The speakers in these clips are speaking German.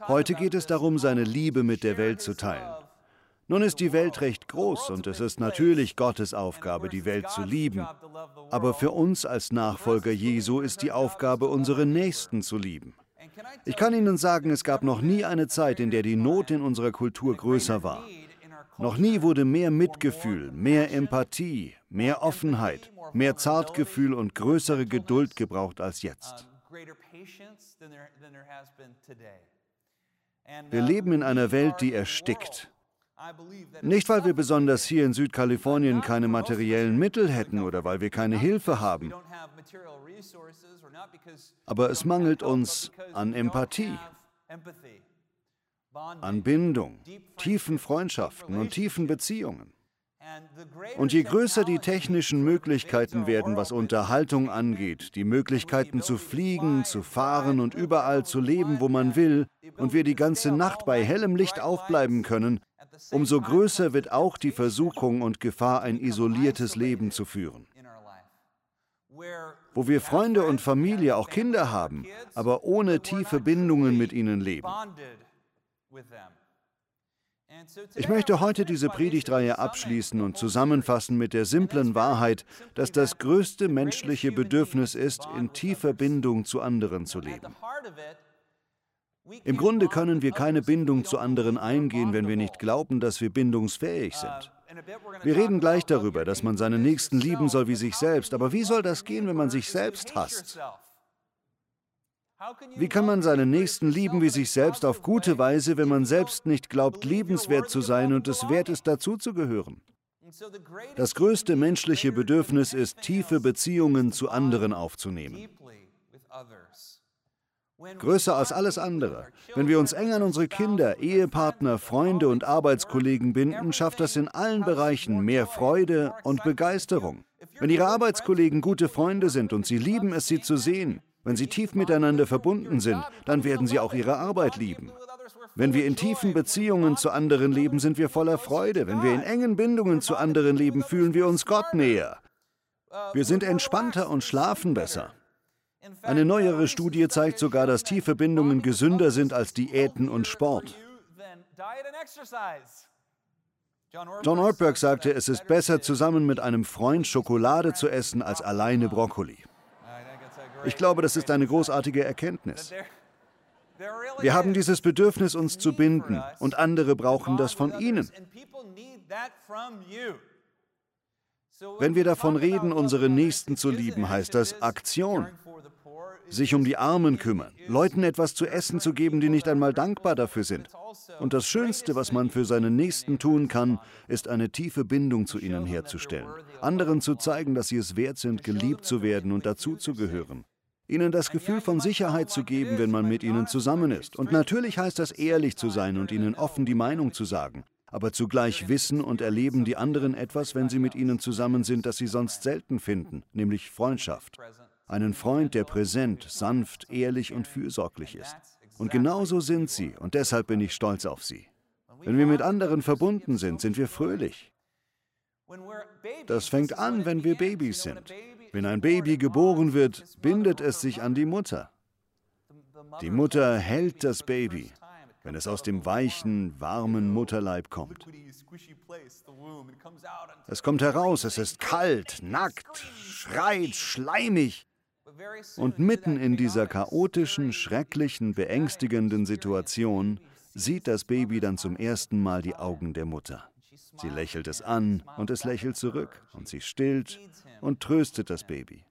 Heute geht es darum, seine Liebe mit der Welt zu teilen. Nun ist die Welt recht groß und es ist natürlich Gottes Aufgabe, die Welt zu lieben. Aber für uns als Nachfolger Jesu ist die Aufgabe, unsere Nächsten zu lieben. Ich kann Ihnen sagen, es gab noch nie eine Zeit, in der die Not in unserer Kultur größer war. Noch nie wurde mehr Mitgefühl, mehr Empathie, mehr Offenheit, mehr Zartgefühl und größere Geduld gebraucht als jetzt. Wir leben in einer Welt, die erstickt. Nicht, weil wir besonders hier in Südkalifornien keine materiellen Mittel hätten oder weil wir keine Hilfe haben, aber es mangelt uns an Empathie, an Bindung, tiefen Freundschaften und tiefen Beziehungen. Und je größer die technischen Möglichkeiten werden, was Unterhaltung angeht, die Möglichkeiten zu fliegen, zu fahren und überall zu leben, wo man will, und wir die ganze Nacht bei hellem Licht aufbleiben können, umso größer wird auch die Versuchung und Gefahr, ein isoliertes Leben zu führen. Wo wir Freunde und Familie, auch Kinder haben, aber ohne tiefe Bindungen mit ihnen leben. Ich möchte heute diese Predigtreihe abschließen und zusammenfassen mit der simplen Wahrheit, dass das größte menschliche Bedürfnis ist, in tiefer Bindung zu anderen zu leben. Im Grunde können wir keine Bindung zu anderen eingehen, wenn wir nicht glauben, dass wir bindungsfähig sind. Wir reden gleich darüber, dass man seinen Nächsten lieben soll wie sich selbst, aber wie soll das gehen, wenn man sich selbst hasst? Wie kann man seinen Nächsten lieben wie sich selbst auf gute Weise, wenn man selbst nicht glaubt, liebenswert zu sein und es wert ist, dazuzugehören? Das größte menschliche Bedürfnis ist, tiefe Beziehungen zu anderen aufzunehmen. Größer als alles andere. Wenn wir uns eng an unsere Kinder, Ehepartner, Freunde und Arbeitskollegen binden, schafft das in allen Bereichen mehr Freude und Begeisterung. Wenn Ihre Arbeitskollegen gute Freunde sind und Sie lieben es, sie zu sehen, wenn Sie tief miteinander verbunden sind, dann werden Sie auch Ihre Arbeit lieben. Wenn wir in tiefen Beziehungen zu anderen leben, sind wir voller Freude. Wenn wir in engen Bindungen zu anderen leben, fühlen wir uns Gott näher. Wir sind entspannter und schlafen besser. Eine neuere Studie zeigt sogar, dass tiefe Bindungen gesünder sind als Diäten und Sport. John Ortberg sagte, es ist besser, zusammen mit einem Freund Schokolade zu essen, als alleine Brokkoli. Ich glaube, das ist eine großartige Erkenntnis. Wir haben dieses Bedürfnis, uns zu binden, und andere brauchen das von ihnen. Wenn wir davon reden, unsere Nächsten zu lieben, heißt das Aktion sich um die Armen kümmern, Leuten etwas zu essen zu geben, die nicht einmal dankbar dafür sind. Und das Schönste, was man für seinen Nächsten tun kann, ist eine tiefe Bindung zu ihnen herzustellen, anderen zu zeigen, dass sie es wert sind, geliebt zu werden und dazuzugehören. Ihnen das Gefühl von Sicherheit zu geben, wenn man mit ihnen zusammen ist. Und natürlich heißt das, ehrlich zu sein und ihnen offen die Meinung zu sagen. Aber zugleich wissen und erleben die anderen etwas, wenn sie mit ihnen zusammen sind, das sie sonst selten finden, nämlich Freundschaft. Einen Freund, der präsent, sanft, ehrlich und fürsorglich ist. Und genauso sind sie, und deshalb bin ich stolz auf sie. Wenn wir mit anderen verbunden sind, sind wir fröhlich. Das fängt an, wenn wir Babys sind. Wenn ein Baby geboren wird, bindet es sich an die Mutter. Die Mutter hält das Baby, wenn es aus dem weichen, warmen Mutterleib kommt. Es kommt heraus, es ist kalt, nackt, schreit, schleimig. Und mitten in dieser chaotischen, schrecklichen, beängstigenden Situation sieht das Baby dann zum ersten Mal die Augen der Mutter. Sie lächelt es an und es lächelt zurück und sie stillt und tröstet das Baby.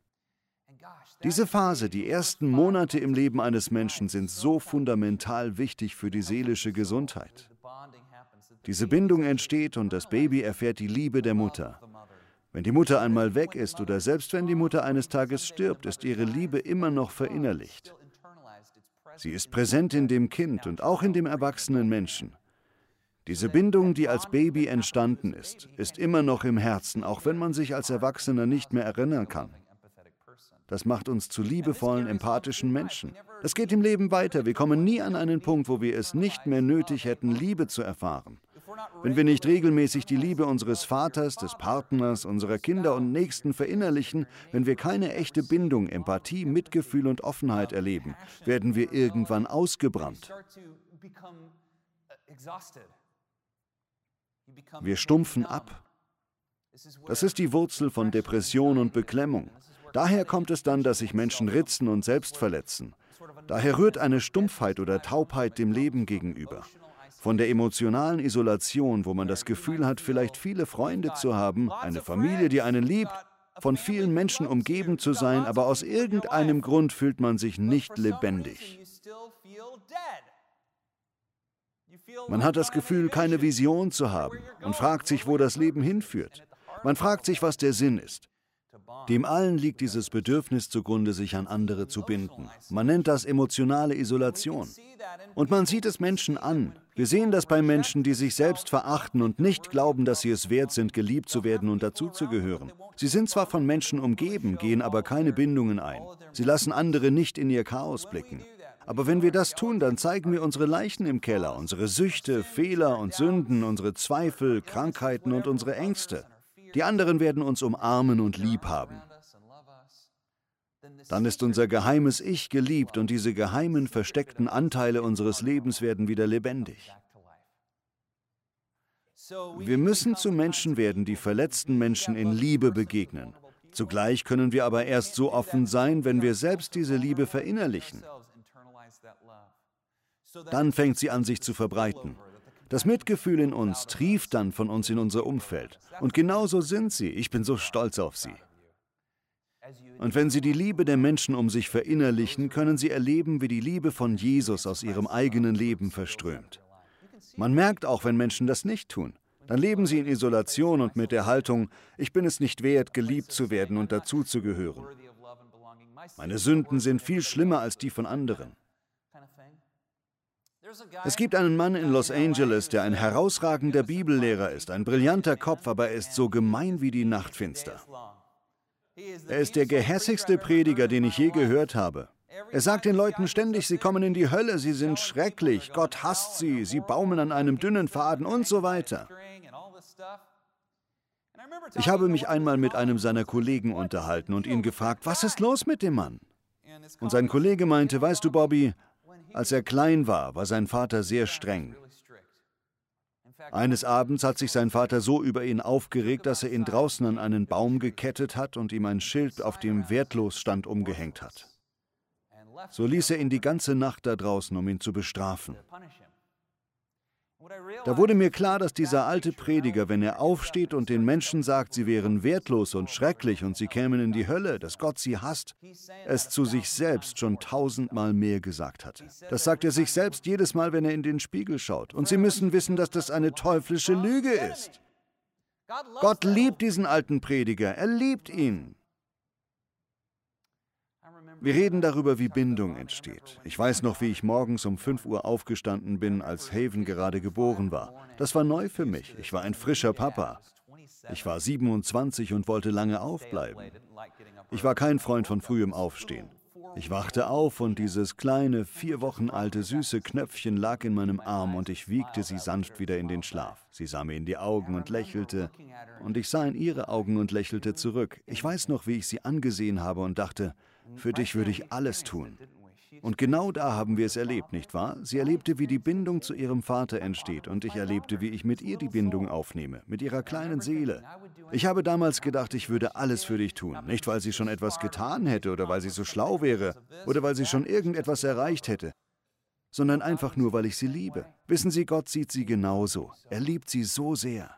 Diese Phase, die ersten Monate im Leben eines Menschen sind so fundamental wichtig für die seelische Gesundheit. Diese Bindung entsteht und das Baby erfährt die Liebe der Mutter. Wenn die Mutter einmal weg ist oder selbst wenn die Mutter eines Tages stirbt, ist ihre Liebe immer noch verinnerlicht. Sie ist präsent in dem Kind und auch in dem erwachsenen Menschen. Diese Bindung, die als Baby entstanden ist, ist immer noch im Herzen, auch wenn man sich als Erwachsener nicht mehr erinnern kann. Das macht uns zu liebevollen, empathischen Menschen. Das geht im Leben weiter. Wir kommen nie an einen Punkt, wo wir es nicht mehr nötig hätten, Liebe zu erfahren. wenn wir nicht regelmäßig die Liebe unseres Vaters, des Partners, unserer Kinder und Nächsten verinnerlichen, wenn wir keine echte Bindung, Empathie, Mitgefühl und Offenheit erleben, werden wir irgendwann ausgebrannt. Wir stumpfen ab. Das ist die Wurzel von Depression und Beklemmung. Daher kommt es dann, dass sich Menschen ritzen und selbst verletzen. Daher rührt eine Stumpfheit oder Taubheit dem Leben gegenüber. Von der emotionalen Isolation, wo man das Gefühl hat, vielleicht viele Freunde zu haben, eine Familie, die einen liebt, von vielen Menschen umgeben zu sein, aber aus irgendeinem Grund fühlt man sich nicht lebendig. Man hat das Gefühl, keine Vision zu haben und fragt sich, wo das Leben hinführt. Man fragt sich, was der Sinn ist. Dem allen liegt dieses Bedürfnis zugrunde, sich an andere zu binden. Man nennt das emotionale Isolation. Und man sieht es Menschen an. Wir sehen das bei Menschen, die sich selbst verachten und nicht glauben, dass sie es wert sind, geliebt zu werden und dazuzugehören. Sie sind zwar von Menschen umgeben, gehen aber keine Bindungen ein. Sie lassen andere nicht in ihr Chaos blicken. Aber wenn wir das tun, dann zeigen wir unsere Leichen im Keller, unsere Süchte, Fehler und Sünden, unsere Zweifel, Krankheiten und unsere Ängste. Die anderen werden uns umarmen und lieb haben. Dann ist unser geheimes Ich geliebt und diese geheimen, versteckten Anteile unseres Lebens werden wieder lebendig. Wir müssen zu Menschen werden, die verletzten Menschen in Liebe begegnen. Zugleich können wir aber erst so offen sein, wenn wir selbst diese Liebe verinnerlichen. Dann fängt sie an, sich zu verbreiten. Das Mitgefühl in uns trieft dann von uns in unser Umfeld. Und genauso sind sie. Ich bin so stolz auf sie. Und wenn sie die Liebe der Menschen um sich verinnerlichen, können sie erleben, wie die Liebe von Jesus aus ihrem eigenen Leben verströmt. Man merkt auch, wenn Menschen das nicht tun. Dann leben sie in Isolation und mit der Haltung, ich bin es nicht wert, geliebt zu werden und dazuzugehören. Meine Sünden sind viel schlimmer als die von anderen. Es gibt einen Mann in Los Angeles, der ein herausragender Bibellehrer ist, ein brillanter Kopf, aber er ist so gemein wie die Nacht finster. Er ist der gehässigste Prediger, den ich je gehört habe. Er sagt den Leuten ständig, sie kommen in die Hölle, sie sind schrecklich, Gott hasst sie, sie baumeln an einem dünnen Faden und so weiter. Ich habe mich einmal mit einem seiner Kollegen unterhalten und ihn gefragt, was ist los mit dem Mann? Und sein Kollege meinte, weißt du, Bobby, als er klein war, war sein Vater sehr streng. Eines Abends hat sich sein Vater so über ihn aufgeregt, dass er ihn draußen an einen Baum gekettet hat und ihm ein Schild, auf dem wertlos stand, umgehängt hat. So ließ er ihn die ganze Nacht da draußen, um ihn zu bestrafen. Da wurde mir klar, dass dieser alte Prediger, wenn er aufsteht und den Menschen sagt, sie wären wertlos und schrecklich und sie kämen in die Hölle, dass Gott sie hasst, es zu sich selbst schon tausendmal mehr gesagt hatte. Das sagt er sich selbst jedes Mal, wenn er in den Spiegel schaut. Und sie müssen wissen, dass das eine teuflische Lüge ist. Gott liebt diesen alten Prediger, er liebt ihn. Wir reden darüber, wie Bindung entsteht. Ich weiß noch, wie ich morgens um 5 Uhr aufgestanden bin, als Haven gerade geboren war. Das war neu für mich. Ich war ein frischer Papa. Ich war 27 und wollte lange aufbleiben. Ich war kein Freund von frühem Aufstehen. Ich wachte auf und dieses kleine, vier Wochen alte, süße Knöpfchen lag in meinem Arm und ich wiegte sie sanft wieder in den Schlaf. Sie sah mir in die Augen und lächelte und ich sah in ihre Augen und lächelte zurück. Ich weiß noch, wie ich sie angesehen habe und dachte, für dich würde ich alles tun. Und genau da haben wir es erlebt, nicht wahr? Sie erlebte, wie die Bindung zu ihrem Vater entsteht und ich erlebte, wie ich mit ihr die Bindung aufnehme, mit ihrer kleinen Seele. Ich habe damals gedacht, ich würde alles für dich tun, nicht weil sie schon etwas getan hätte oder weil sie so schlau wäre oder weil sie schon irgendetwas erreicht hätte, sondern einfach nur, weil ich sie liebe. Wissen Sie, Gott sieht sie genauso. Er liebt sie so sehr.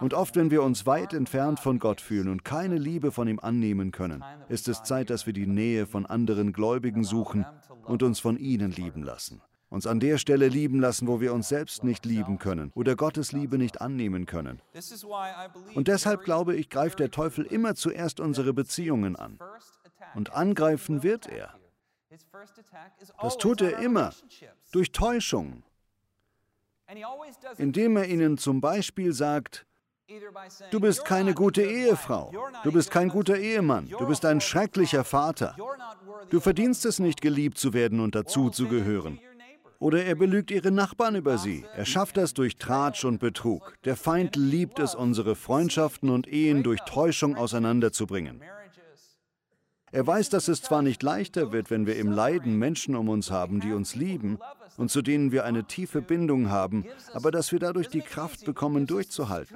Und oft, wenn wir uns weit entfernt von Gott fühlen und keine Liebe von ihm annehmen können, ist es Zeit, dass wir die Nähe von anderen Gläubigen suchen und uns von ihnen lieben lassen. Uns an der Stelle lieben lassen, wo wir uns selbst nicht lieben können oder Gottes Liebe nicht annehmen können. Und deshalb glaube ich, greift der Teufel immer zuerst unsere Beziehungen an. Und angreifen wird er. Das tut er immer durch Täuschung, indem er ihnen zum Beispiel sagt, du bist keine gute Ehefrau, du bist kein guter Ehemann, du bist ein schrecklicher Vater, du verdienst es nicht, geliebt zu werden und dazu zu gehören. Oder er belügt ihre Nachbarn über sie. Er schafft das durch Tratsch und Betrug. Der Feind liebt es, unsere Freundschaften und Ehen durch Täuschung auseinanderzubringen. Er weiß, dass es zwar nicht leichter wird, wenn wir im Leiden Menschen um uns haben, die uns lieben und zu denen wir eine tiefe Bindung haben, aber dass wir dadurch die Kraft bekommen, durchzuhalten.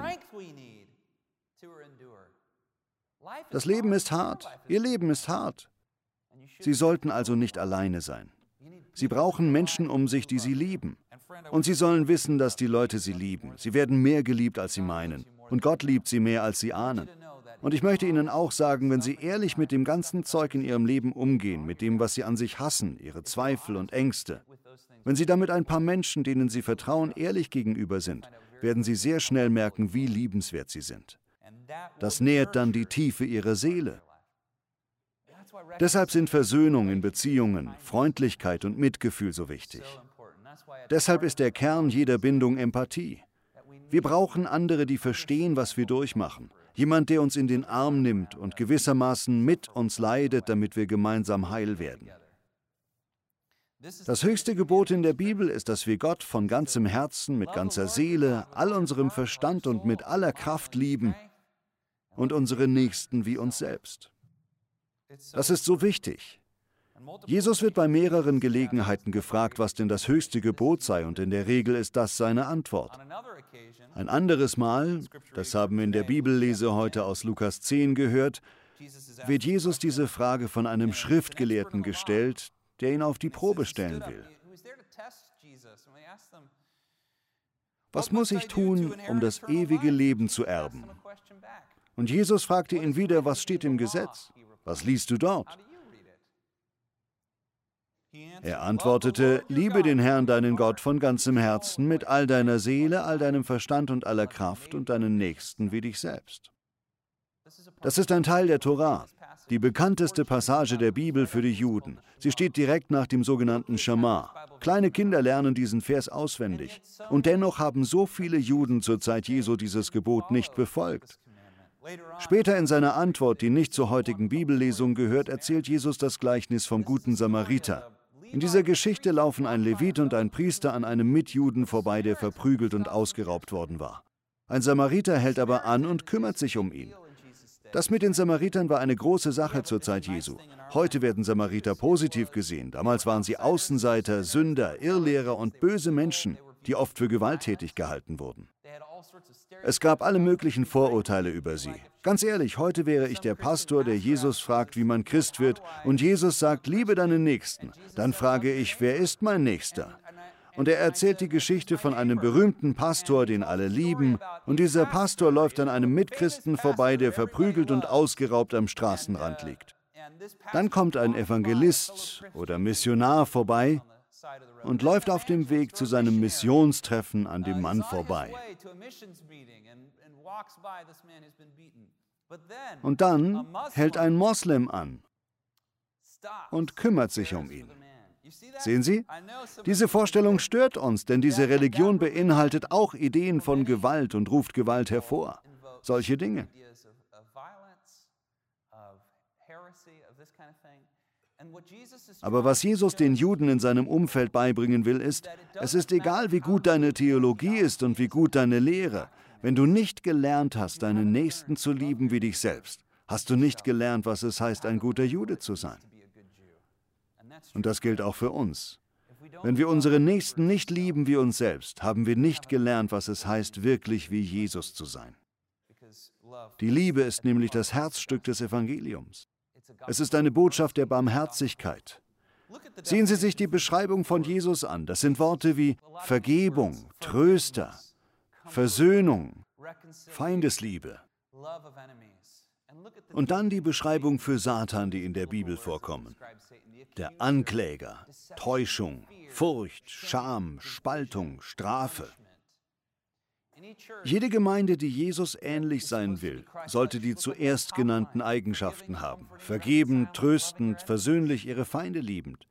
Das Leben ist hart, ihr Leben ist hart. Sie sollten also nicht alleine sein. Sie brauchen Menschen um sich, die sie lieben. Und sie sollen wissen, dass die Leute sie lieben. Sie werden mehr geliebt, als sie meinen. Und Gott liebt sie mehr, als sie ahnen. Und ich möchte Ihnen auch sagen, wenn Sie ehrlich mit dem ganzen Zeug in Ihrem Leben umgehen, mit dem, was Sie an sich hassen, Ihre Zweifel und Ängste, wenn Sie damit ein paar Menschen, denen Sie vertrauen, ehrlich gegenüber sind, werden Sie sehr schnell merken, wie liebenswert Sie sind. Das nährt dann die Tiefe Ihrer Seele. Deshalb sind Versöhnung in Beziehungen, Freundlichkeit und Mitgefühl so wichtig. Deshalb ist der Kern jeder Bindung Empathie. Wir brauchen andere, die verstehen, was wir durchmachen, Jemand, der uns in den Arm nimmt und gewissermaßen mit uns leidet, damit wir gemeinsam heil werden. Das höchste Gebot in der Bibel ist, dass wir Gott von ganzem Herzen, mit ganzer Seele, all unserem Verstand und mit aller Kraft lieben und unsere Nächsten wie uns selbst. Das ist so wichtig. Jesus wird bei mehreren Gelegenheiten gefragt, was denn das höchste Gebot sei, und in der Regel ist das seine Antwort. Ein anderes Mal, das haben wir in der Bibellese heute aus Lukas 10 gehört, wird Jesus diese Frage von einem Schriftgelehrten gestellt, der ihn auf die Probe stellen will. Was muss ich tun, um das ewige Leben zu erben? Und Jesus fragte ihn wieder, was steht im Gesetz? Was liest du dort? Er antwortete, liebe den Herrn, deinen Gott, von ganzem Herzen, mit all deiner Seele, all deinem Verstand und aller Kraft und deinen Nächsten wie dich selbst. Das ist ein Teil der Torah, die bekannteste Passage der Bibel für die Juden. Sie steht direkt nach dem sogenannten Shema. Kleine Kinder lernen diesen Vers auswendig. Und dennoch haben so viele Juden zur Zeit Jesu dieses Gebot nicht befolgt. Später in seiner Antwort, die nicht zur heutigen Bibellesung gehört, erzählt Jesus das Gleichnis vom guten Samariter. In dieser Geschichte laufen ein Levit und ein Priester an einem Mitjuden vorbei, der verprügelt und ausgeraubt worden war. Ein Samariter hält aber an und kümmert sich um ihn. Das mit den Samaritern war eine große Sache zur Zeit Jesu. Heute werden Samariter positiv gesehen. Damals waren sie Außenseiter, Sünder, Irrlehrer und böse Menschen, die oft für gewalttätig gehalten wurden. Es gab alle möglichen Vorurteile über sie. Ganz ehrlich, heute wäre ich der Pastor, der Jesus fragt, wie man Christ wird, und Jesus sagt, liebe deinen Nächsten. Dann frage ich, wer ist mein Nächster? Und er erzählt die Geschichte von einem berühmten Pastor, den alle lieben, und dieser Pastor läuft an einem Mitchristen vorbei, der verprügelt und ausgeraubt am Straßenrand liegt. Dann kommt ein Evangelist oder Missionar vorbei und läuft auf dem Weg zu seinem Missionstreffen an dem Mann vorbei. Und dann hält ein Moslem an und kümmert sich um ihn. Sehen Sie? Diese Vorstellung stört uns, denn diese Religion beinhaltet auch Ideen von Gewalt und ruft Gewalt hervor. Solche Dinge. Aber was Jesus den Juden in seinem Umfeld beibringen will, ist, es ist egal, wie gut deine Theologie ist und wie gut deine Lehre. Wenn du nicht gelernt hast, deinen Nächsten zu lieben wie dich selbst, hast du nicht gelernt, was es heißt, ein guter Jude zu sein. Und das gilt auch für uns. Wenn wir unsere Nächsten nicht lieben wie uns selbst, haben wir nicht gelernt, was es heißt, wirklich wie Jesus zu sein. Die Liebe ist nämlich das Herzstück des Evangeliums. Es ist eine Botschaft der Barmherzigkeit. Sehen Sie sich die Beschreibung von Jesus an. Das sind Worte wie Vergebung, Tröster, Versöhnung, Feindesliebe. Und dann die Beschreibung für Satan, die in der Bibel vorkommen. Der Ankläger, Täuschung, Furcht, Scham, Spaltung, Strafe. Jede Gemeinde, die Jesus ähnlich sein will, sollte die zuerst genannten Eigenschaften haben. Vergebend, tröstend, versöhnlich, ihre Feinde liebend.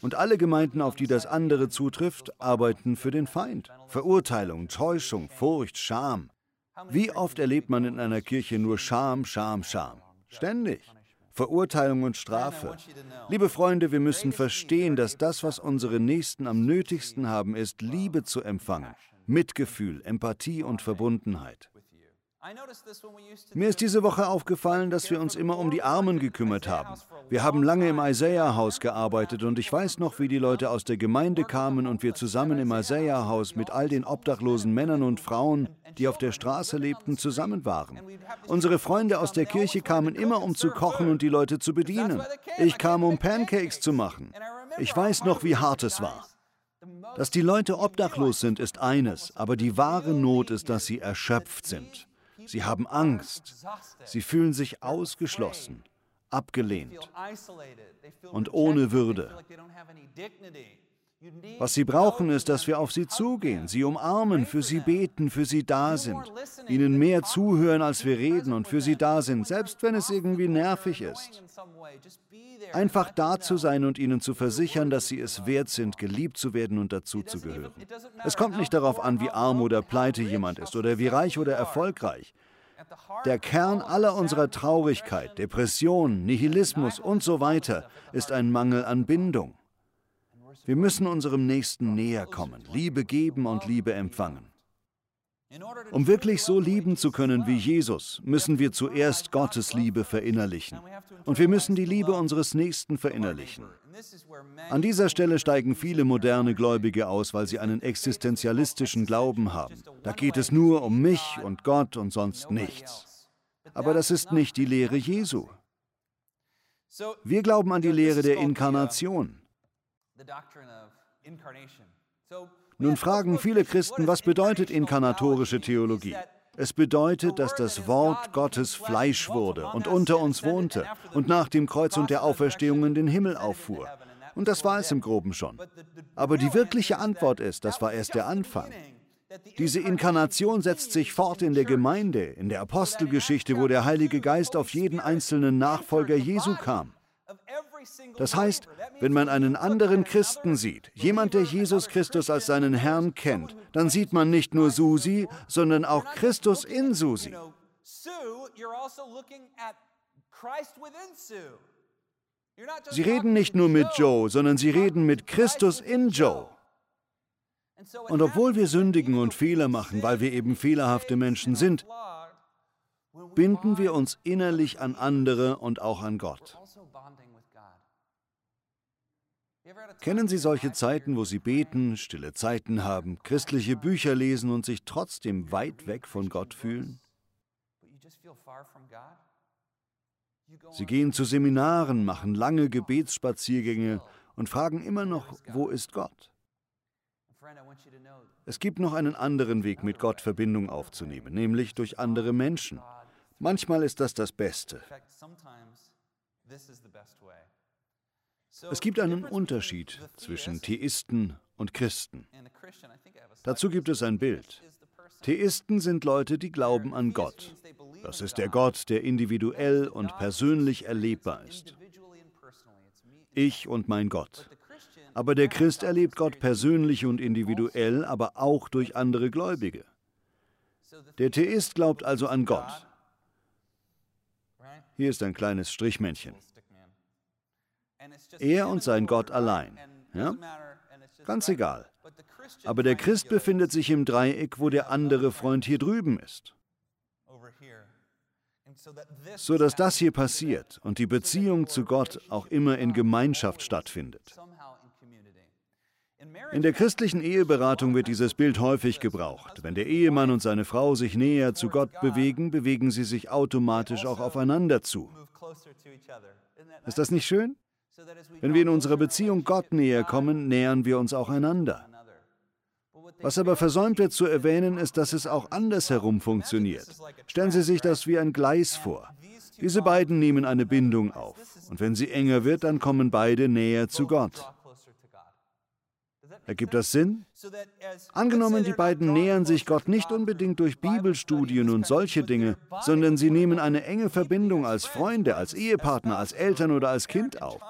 Und alle Gemeinden, auf die das andere zutrifft, arbeiten für den Feind. Verurteilung, Täuschung, Furcht, Scham. Wie oft erlebt man in einer Kirche nur Scham, Scham, Scham? Ständig. Verurteilung und Strafe. Liebe Freunde, wir müssen verstehen, dass das, was unsere Nächsten am nötigsten haben, ist, Liebe zu empfangen, Mitgefühl, Empathie und Verbundenheit. Mir ist diese Woche aufgefallen, dass wir uns immer um die Armen gekümmert haben. Wir haben lange im Isaiah-Haus gearbeitet und ich weiß noch, wie die Leute aus der Gemeinde kamen und wir zusammen im Isaiah-Haus mit all den obdachlosen Männern und Frauen, die auf der Straße lebten, zusammen waren. Unsere Freunde aus der Kirche kamen immer, um zu kochen und die Leute zu bedienen. Ich kam, um Pancakes zu machen. Ich weiß noch, wie hart es war. Dass die Leute obdachlos sind, ist eines, aber die wahre Not ist, dass sie erschöpft sind. Sie haben Angst. Sie fühlen sich ausgeschlossen, abgelehnt und ohne Würde. Was sie brauchen, ist, dass wir auf sie zugehen, sie umarmen, für sie beten, für sie da sind, ihnen mehr zuhören, als wir reden und für sie da sind, selbst wenn es irgendwie nervig ist. Einfach da zu sein und ihnen zu versichern, dass sie es wert sind, geliebt zu werden und dazuzugehören. Es kommt nicht darauf an, wie arm oder pleite jemand ist oder wie reich oder erfolgreich. Der Kern aller unserer Traurigkeit, Depression, Nihilismus und so weiter ist ein Mangel an Bindung. Wir müssen unserem Nächsten näher kommen, Liebe geben und Liebe empfangen. Um wirklich so lieben zu können wie Jesus, müssen wir zuerst Gottes Liebe verinnerlichen. Und wir müssen die Liebe unseres Nächsten verinnerlichen. An dieser Stelle steigen viele moderne Gläubige aus, weil sie einen existenzialistischen Glauben haben. Da geht es nur um mich und Gott und sonst nichts. Aber das ist nicht die Lehre Jesu. Wir glauben an die Lehre der Inkarnation. Nun fragen viele Christen, was bedeutet inkarnatorische Theologie? Es bedeutet, dass das Wort Gottes Fleisch wurde und unter uns wohnte und nach dem Kreuz und der Auferstehung in den Himmel auffuhr. Und das war es im groben schon. Aber die wirkliche Antwort ist, das war erst der Anfang. Diese Inkarnation setzt sich fort in der Gemeinde, in der Apostelgeschichte, wo der Heilige Geist auf jeden einzelnen Nachfolger Jesu kam. Das heißt, wenn man einen anderen Christen sieht, jemand, der Jesus Christus als seinen Herrn kennt, dann sieht man nicht nur Susi, sondern auch Christus in Susi. Sie reden nicht nur mit Joe, sondern sie reden mit Christus in Joe. Und obwohl wir sündigen und Fehler machen, weil wir eben fehlerhafte Menschen sind, binden wir uns innerlich an andere und auch an Gott. Kennen Sie solche Zeiten, wo Sie beten, stille Zeiten haben, christliche Bücher lesen und sich trotzdem weit weg von Gott fühlen? Sie gehen zu Seminaren, machen lange Gebetsspaziergänge und fragen immer noch, wo ist Gott? Es gibt noch einen anderen Weg, mit Gott Verbindung aufzunehmen, nämlich durch andere Menschen. Manchmal ist das das Beste. Es gibt einen Unterschied zwischen Theisten und Christen. Dazu gibt es ein Bild. Theisten sind Leute, die glauben an Gott. Das ist der Gott, der individuell und persönlich erlebbar ist. Ich und mein Gott. Aber der Christ erlebt Gott persönlich und individuell, aber auch durch andere Gläubige. Der Theist glaubt also an Gott. Hier ist ein kleines Strichmännchen. Er und sein Gott allein. Ja? Ganz egal. Aber der Christ befindet sich im Dreieck, wo der andere Freund hier drüben ist. So dass das hier passiert und die Beziehung zu Gott auch immer in Gemeinschaft stattfindet. In der christlichen Eheberatung wird dieses Bild häufig gebraucht. Wenn der Ehemann und seine Frau sich näher zu Gott bewegen, bewegen sie sich automatisch auch aufeinander zu. Ist das nicht schön? Wenn wir in unserer Beziehung Gott näher kommen, nähern wir uns auch einander. Was aber versäumt wird zu erwähnen, ist, dass es auch andersherum funktioniert. Stellen Sie sich das wie ein Gleis vor. Diese beiden nehmen eine Bindung auf. Und wenn sie enger wird, dann kommen beide näher zu Gott. Ergibt das Sinn? Angenommen, die beiden nähern sich Gott nicht unbedingt durch Bibelstudien und solche Dinge, sondern sie nehmen eine enge Verbindung als Freunde, als Ehepartner, als Eltern oder als Kind auf.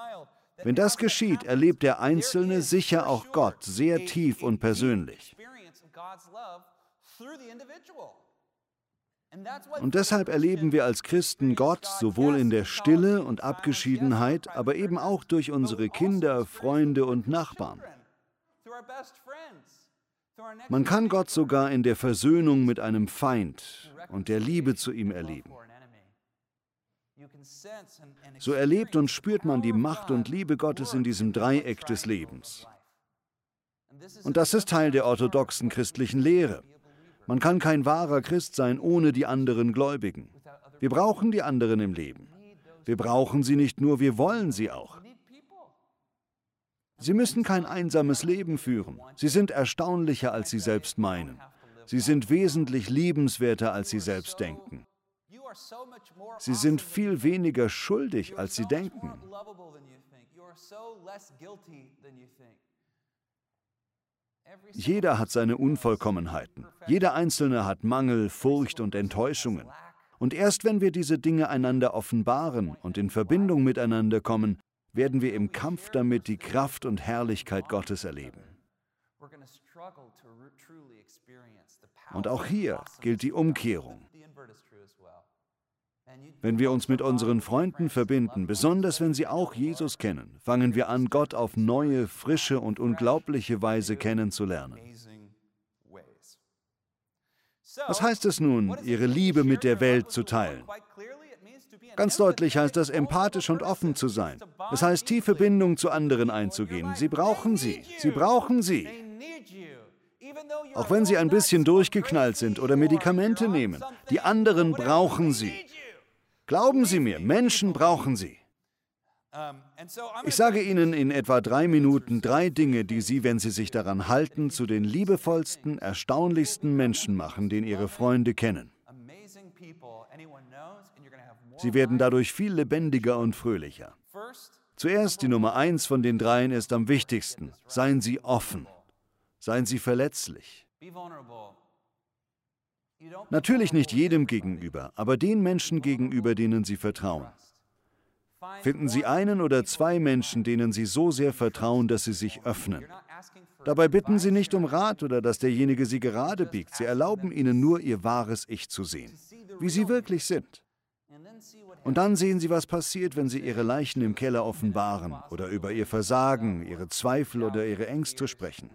Wenn das geschieht, erlebt der Einzelne sicher auch Gott sehr tief und persönlich. Und deshalb erleben wir als Christen Gott sowohl in der Stille und Abgeschiedenheit, aber eben auch durch unsere Kinder, Freunde und Nachbarn. Man kann Gott sogar in der Versöhnung mit einem Feind und der Liebe zu ihm erleben. So erlebt und spürt man die Macht und Liebe Gottes in diesem Dreieck des Lebens. Und das ist Teil der orthodoxen christlichen Lehre. Man kann kein wahrer Christ sein ohne die anderen Gläubigen. Wir brauchen die anderen im Leben. Wir brauchen sie nicht nur, wir wollen sie auch. Sie müssen kein einsames Leben führen. Sie sind erstaunlicher, als sie selbst meinen. Sie sind wesentlich liebenswerter, als sie selbst denken. Sie sind viel weniger schuldig, als sie denken. Jeder hat seine Unvollkommenheiten. Jeder Einzelne hat Mangel, Furcht und Enttäuschungen. Und erst wenn wir diese Dinge einander offenbaren und in Verbindung miteinander kommen, werden wir im Kampf damit die Kraft und Herrlichkeit Gottes erleben. Und auch hier gilt die Umkehrung. Wenn wir uns mit unseren Freunden verbinden, besonders wenn sie auch Jesus kennen, fangen wir an, Gott auf neue, frische und unglaubliche Weise kennenzulernen. Was heißt es nun, ihre Liebe mit der Welt zu teilen? Ganz deutlich heißt das, empathisch und offen zu sein. Es heißt, tiefe Bindung zu anderen einzugehen. Sie brauchen sie. Sie brauchen sie. Auch wenn sie ein bisschen durchgeknallt sind oder Medikamente nehmen. Die anderen brauchen sie. Glauben Sie mir, Menschen brauchen sie. Ich sage Ihnen in etwa drei Minuten drei Dinge, die Sie, wenn Sie sich daran halten, zu den liebevollsten, erstaunlichsten Menschen machen, den Ihre Freunde kennen. Sie werden dadurch viel lebendiger und fröhlicher. Zuerst die Nummer eins von den dreien ist am wichtigsten. Seien Sie offen. Seien Sie verletzlich. Natürlich nicht jedem gegenüber, aber den Menschen gegenüber, denen Sie vertrauen. Finden Sie einen oder zwei Menschen, denen Sie so sehr vertrauen, dass Sie sich öffnen. Dabei bitten Sie nicht um Rat oder dass derjenige Sie gerade biegt. Sie erlauben Ihnen nur, Ihr wahres Ich zu sehen, wie Sie wirklich sind. Und dann sehen Sie, was passiert, wenn Sie Ihre Leichen im Keller offenbaren oder über Ihr Versagen, Ihre Zweifel oder Ihre Ängste sprechen.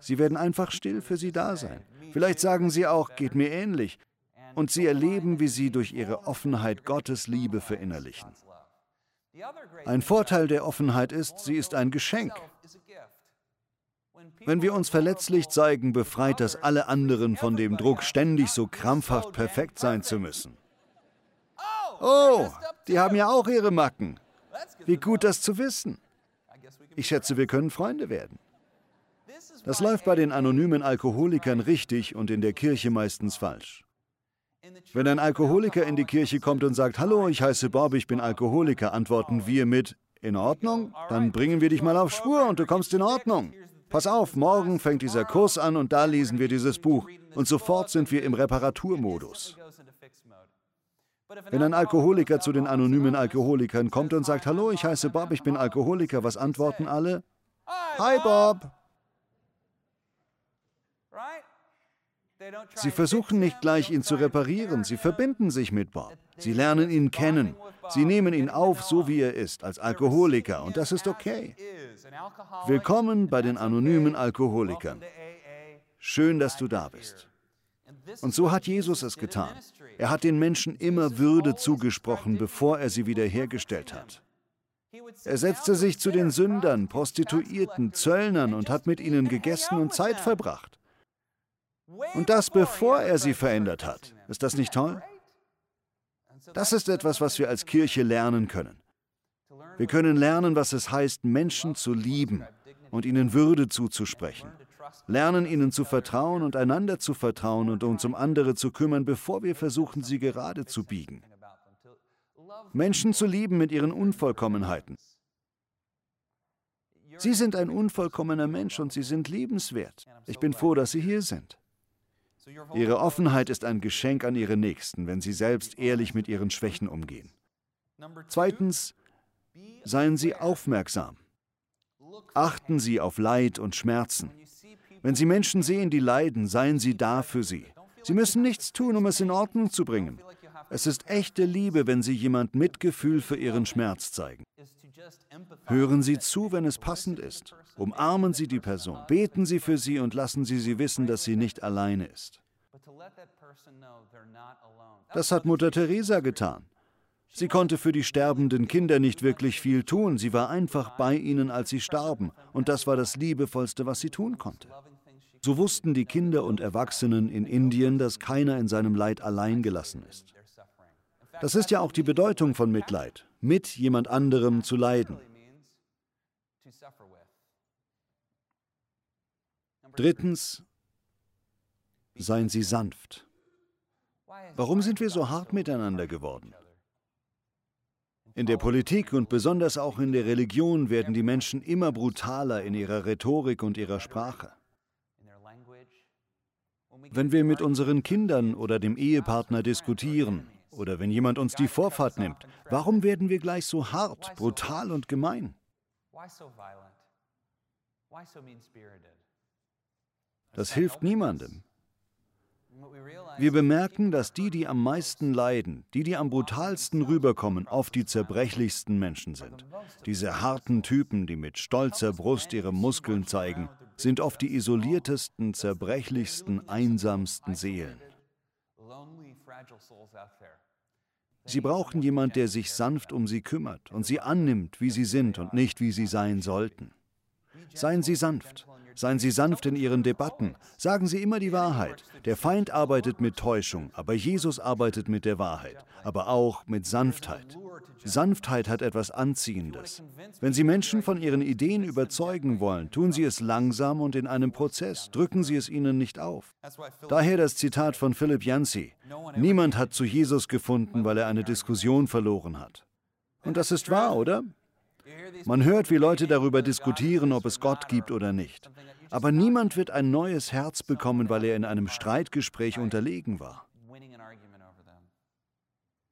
Sie werden einfach still für Sie da sein. Vielleicht sagen Sie auch, geht mir ähnlich. Und Sie erleben, wie Sie durch Ihre Offenheit Gottes Liebe verinnerlichen. Ein Vorteil der Offenheit ist, sie ist ein Geschenk. Wenn wir uns verletzlich zeigen, befreit das alle anderen von dem Druck, ständig so krampfhaft perfekt sein zu müssen. Oh, die haben ja auch ihre Macken. Wie gut das zu wissen. Ich schätze, wir können Freunde werden. Das läuft bei den anonymen Alkoholikern richtig und in der Kirche meistens falsch. Wenn ein Alkoholiker in die Kirche kommt und sagt, Hallo, ich heiße Bob, ich bin Alkoholiker, antworten wir mit, in Ordnung? Dann bringen wir dich mal auf Spur und du kommst in Ordnung. Pass auf, morgen fängt dieser Kurs an und da lesen wir dieses Buch und sofort sind wir im Reparaturmodus. Wenn ein Alkoholiker zu den anonymen Alkoholikern kommt und sagt, Hallo, ich heiße Bob, ich bin Alkoholiker, was antworten alle? Hi Bob. Sie versuchen nicht gleich, ihn zu reparieren, sie verbinden sich mit Bob. Sie lernen ihn kennen. Sie nehmen ihn auf, so wie er ist, als Alkoholiker, und das ist okay. Willkommen bei den anonymen Alkoholikern. Schön, dass du da bist. Und so hat Jesus es getan. Er hat den Menschen immer Würde zugesprochen, bevor er sie wiederhergestellt hat. Er setzte sich zu den Sündern, Prostituierten, Zöllnern und hat mit ihnen gegessen und Zeit verbracht. Und das bevor er sie verändert hat. Ist das nicht toll? Das ist etwas, was wir als Kirche lernen können. Wir können lernen, was es heißt, Menschen zu lieben und ihnen Würde zuzusprechen. Lernen ihnen zu vertrauen und einander zu vertrauen und uns um andere zu kümmern, bevor wir versuchen, sie gerade zu biegen. Menschen zu lieben mit ihren Unvollkommenheiten. Sie sind ein unvollkommener Mensch und sie sind liebenswert. Ich bin froh, dass Sie hier sind. Ihre Offenheit ist ein Geschenk an Ihre Nächsten, wenn Sie selbst ehrlich mit Ihren Schwächen umgehen. Zweitens, seien Sie aufmerksam. Achten Sie auf Leid und Schmerzen. Wenn Sie Menschen sehen, die leiden, seien Sie da für sie. Sie müssen nichts tun, um es in Ordnung zu bringen. Es ist echte Liebe, wenn Sie jemand Mitgefühl für Ihren Schmerz zeigen. Hören Sie zu, wenn es passend ist. Umarmen Sie die Person, beten Sie für sie und lassen Sie sie wissen, dass sie nicht alleine ist. Das hat Mutter Teresa getan. Sie konnte für die sterbenden Kinder nicht wirklich viel tun, sie war einfach bei ihnen, als sie starben, und das war das Liebevollste, was sie tun konnte. So wussten die Kinder und Erwachsenen in Indien, dass keiner in seinem Leid allein gelassen ist. Das ist ja auch die Bedeutung von Mitleid, mit jemand anderem zu leiden. Drittens, seien Sie sanft. Warum sind wir so hart miteinander geworden? In der Politik und besonders auch in der Religion werden die Menschen immer brutaler in ihrer Rhetorik und ihrer Sprache. Wenn wir mit unseren Kindern oder dem Ehepartner diskutieren oder wenn jemand uns die Vorfahrt nimmt, warum werden wir gleich so hart, brutal und gemein? Das hilft niemandem. Wir bemerken, dass die, die am meisten leiden, die, die am brutalsten rüberkommen, oft die zerbrechlichsten Menschen sind. Diese harten Typen, die mit stolzer Brust ihre Muskeln zeigen, sind oft die isoliertesten, zerbrechlichsten, einsamsten Seelen. Sie brauchen jemand, der sich sanft um sie kümmert und sie annimmt, wie sie sind und nicht, wie sie sein sollten. Seien Sie sanft. Seien Sie sanft in Ihren Debatten. Sagen Sie immer die Wahrheit. Der Feind arbeitet mit Täuschung, aber Jesus arbeitet mit der Wahrheit, aber auch mit Sanftheit. Sanftheit hat etwas Anziehendes. Wenn Sie Menschen von ihren Ideen überzeugen wollen, tun Sie es langsam und in einem Prozess. Drücken Sie es ihnen nicht auf. Daher das Zitat von Philip Yancey. Niemand hat zu Jesus gefunden, weil er eine Diskussion verloren hat. Und das ist wahr, oder? Man hört, wie Leute darüber diskutieren, ob es Gott gibt oder nicht. Aber niemand wird ein neues Herz bekommen, weil er in einem Streitgespräch unterlegen war.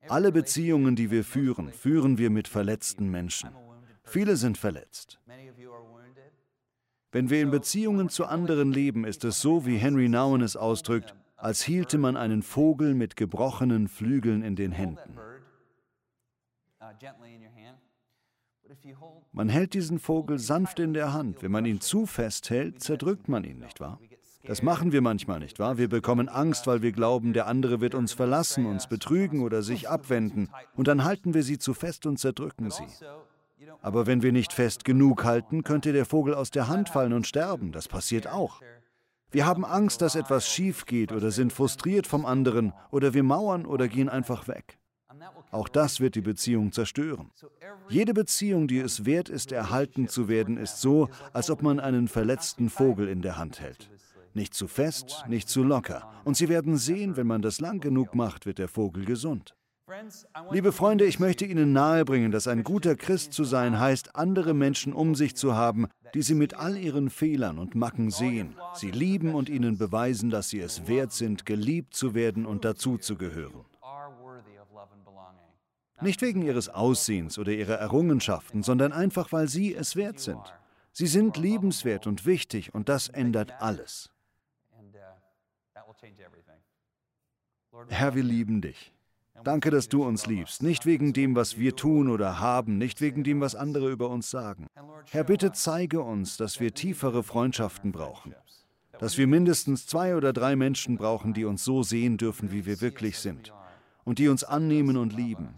Alle Beziehungen, die wir führen, führen wir mit verletzten Menschen. Viele sind verletzt. Wenn wir in Beziehungen zu anderen leben, ist es so, wie Henry Nouwen es ausdrückt, als hielte man einen Vogel mit gebrochenen Flügeln in den Händen. Man hält diesen Vogel sanft in der Hand. Wenn man ihn zu fest hält, zerdrückt man ihn, nicht wahr? Das machen wir manchmal, nicht wahr? Wir bekommen Angst, weil wir glauben, der andere wird uns verlassen, uns betrügen oder sich abwenden. Und dann halten wir sie zu fest und zerdrücken sie. Aber wenn wir nicht fest genug halten, könnte der Vogel aus der Hand fallen und sterben. Das passiert auch. Wir haben Angst, dass etwas schief geht oder sind frustriert vom anderen oder wir mauern oder gehen einfach weg. Auch das wird die Beziehung zerstören. Jede Beziehung, die es wert ist, erhalten zu werden, ist so, als ob man einen verletzten Vogel in der Hand hält. Nicht zu fest, nicht zu locker. Und Sie werden sehen, wenn man das lang genug macht, wird der Vogel gesund. Liebe Freunde, ich möchte Ihnen nahebringen, dass ein guter Christ zu sein heißt, andere Menschen um sich zu haben, die Sie mit all ihren Fehlern und Macken sehen, sie lieben und ihnen beweisen, dass sie es wert sind, geliebt zu werden und dazuzugehören. Nicht wegen ihres Aussehens oder ihrer Errungenschaften, sondern einfach, weil sie es wert sind. Sie sind liebenswert und wichtig und das ändert alles. Herr, wir lieben dich. Danke, dass du uns liebst, nicht wegen dem, was wir tun oder haben, nicht wegen dem, was andere über uns sagen. Herr, bitte zeige uns, dass wir tiefere Freundschaften brauchen, dass wir mindestens zwei oder drei Menschen brauchen, die uns so sehen dürfen, wie wir wirklich sind und die uns annehmen und lieben.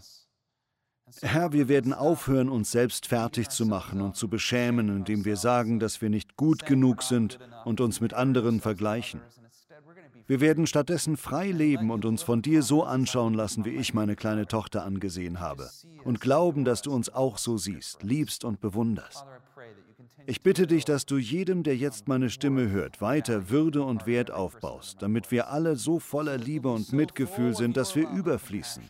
Herr, wir werden aufhören, uns selbst fertig zu machen und zu beschämen, indem wir sagen, dass wir nicht gut genug sind und uns mit anderen vergleichen. Wir werden stattdessen frei leben und uns von dir so anschauen lassen, wie ich meine kleine Tochter angesehen habe, und glauben, dass du uns auch so siehst, liebst und bewunderst. Ich bitte dich, dass du jedem, der jetzt meine Stimme hört, weiter Würde und Wert aufbaust, damit wir alle so voller Liebe und Mitgefühl sind, dass wir überfließen.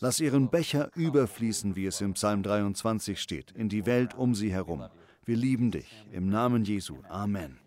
Lass ihren Becher überfließen, wie es im Psalm 23 steht, in die Welt um sie herum. Wir lieben dich. Im Namen Jesu. Amen.